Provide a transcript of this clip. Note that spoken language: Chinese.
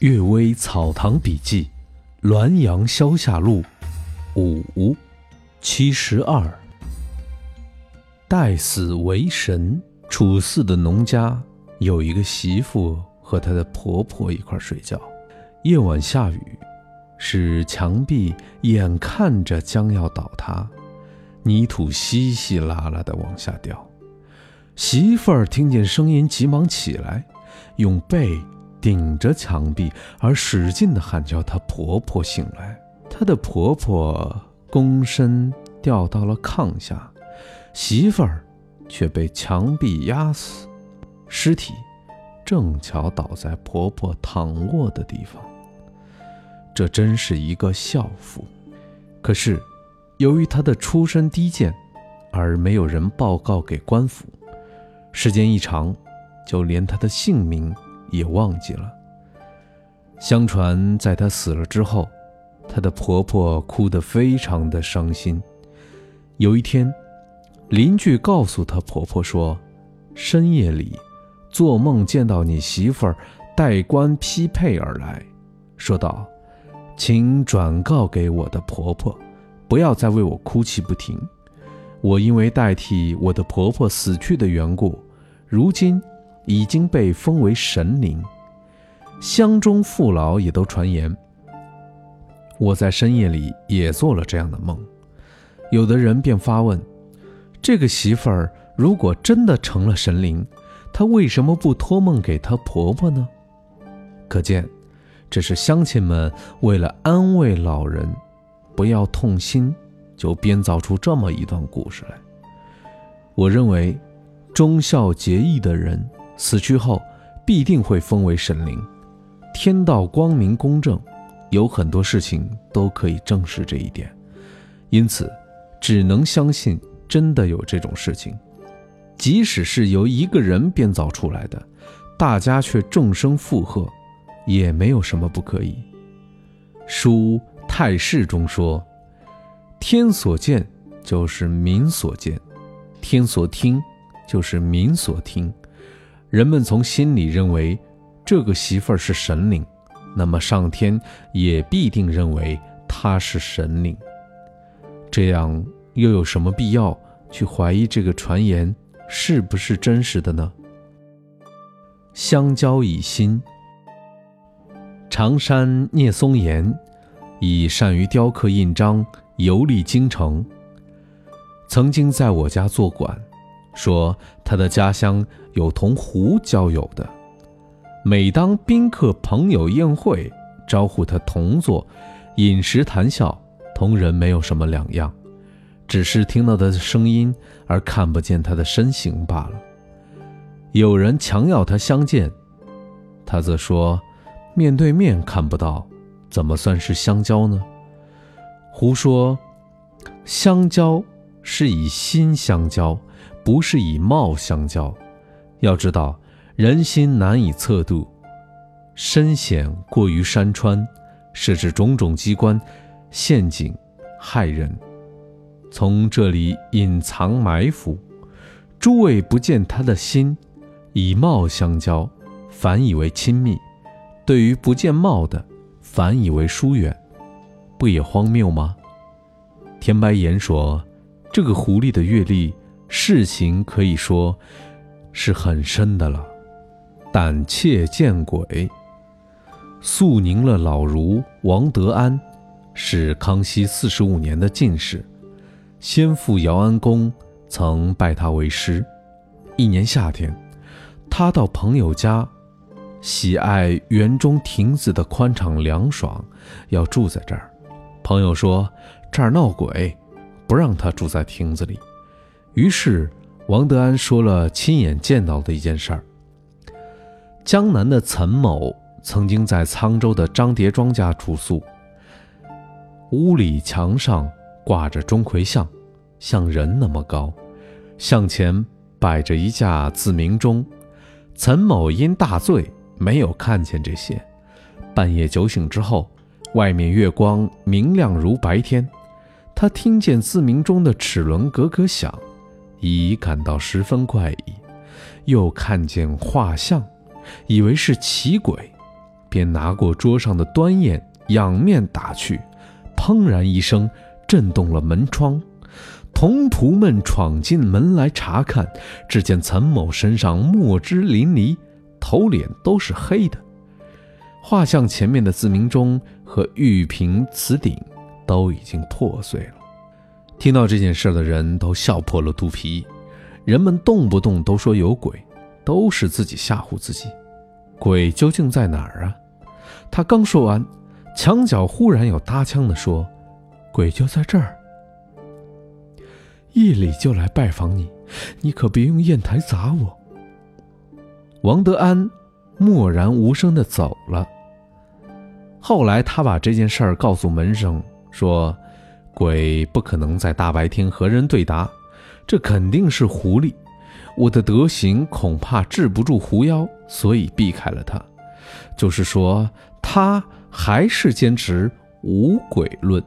《岳微草堂笔记》，滦阳消夏录，五七十二。待死为神。楚四的农家有一个媳妇和她的婆婆一块睡觉。夜晚下雨，使墙壁眼看着将要倒塌，泥土稀稀拉拉的往下掉。媳妇儿听见声音，急忙起来，用被。顶着墙壁，而使劲地喊叫她婆婆醒来。她的婆婆躬身掉到了炕下，媳妇儿却被墙壁压死，尸体正巧倒在婆婆躺卧的地方。这真是一个孝妇。可是，由于她的出身低贱，而没有人报告给官府。时间一长，就连她的姓名。也忘记了。相传，在她死了之后，她的婆婆哭得非常的伤心。有一天，邻居告诉她婆婆说：“深夜里，做梦见到你媳妇儿带冠匹配而来，说道：‘请转告给我的婆婆，不要再为我哭泣不停。我因为代替我的婆婆死去的缘故，如今……’”已经被封为神灵，乡中父老也都传言。我在深夜里也做了这样的梦，有的人便发问：这个媳妇儿如果真的成了神灵，她为什么不托梦给她婆婆呢？可见，这是乡亲们为了安慰老人，不要痛心，就编造出这么一段故事来。我认为，忠孝节义的人。死去后必定会封为神灵，天道光明公正，有很多事情都可以证实这一点，因此只能相信真的有这种事情。即使是由一个人编造出来的，大家却众声附和，也没有什么不可以。书《太史》中说：“天所见就是民所见，天所听就是民所听。”人们从心里认为这个媳妇儿是神灵，那么上天也必定认为她是神灵。这样又有什么必要去怀疑这个传言是不是真实的呢？相交以心。常山聂松岩以善于雕刻印章，游历京城，曾经在我家做馆。说他的家乡有同湖交友的，每当宾客朋友宴会，招呼他同坐，饮食谈笑，同人没有什么两样，只是听到他的声音而看不见他的身形罢了。有人强要他相见，他则说：“面对面看不到，怎么算是相交呢？”胡说，相交是以心相交。不是以貌相交，要知道人心难以测度，深险过于山川，设置种种机关、陷阱，害人。从这里隐藏埋伏，诸位不见他的心，以貌相交，反以为亲密；对于不见貌的，反以为疏远，不也荒谬吗？田白岩说：“这个狐狸的阅历。”事情可以说是很深的了。胆怯见鬼。肃宁了老儒王德安，是康熙四十五年的进士，先父姚安公曾拜他为师。一年夏天，他到朋友家，喜爱园中亭子的宽敞凉爽，要住在这儿。朋友说这儿闹鬼，不让他住在亭子里。于是，王德安说了亲眼见到的一件事儿。江南的岑某曾经在沧州的张叠庄家住宿，屋里墙上挂着钟馗像，像人那么高，向前摆着一架自鸣钟。岑某因大醉，没有看见这些。半夜酒醒之后，外面月光明亮如白天，他听见自鸣钟的齿轮咯咯响。已感到十分怪异，又看见画像，以为是奇鬼，便拿过桌上的端砚，仰面打去，砰然一声，震动了门窗。童仆们闯进门来查看，只见岑某身上墨汁淋漓，头脸都是黑的。画像前面的字明钟和玉瓶瓷鼎都已经破碎了。听到这件事的人都笑破了肚皮，人们动不动都说有鬼，都是自己吓唬自己。鬼究竟在哪儿啊？他刚说完，墙角忽然有搭腔的说：“鬼就在这儿，夜里就来拜访你，你可别用砚台砸我。”王德安默然无声的走了。后来他把这件事儿告诉门生，说。鬼不可能在大白天和人对答，这肯定是狐狸。我的德行恐怕治不住狐妖，所以避开了他。就是说，他还是坚持无鬼论。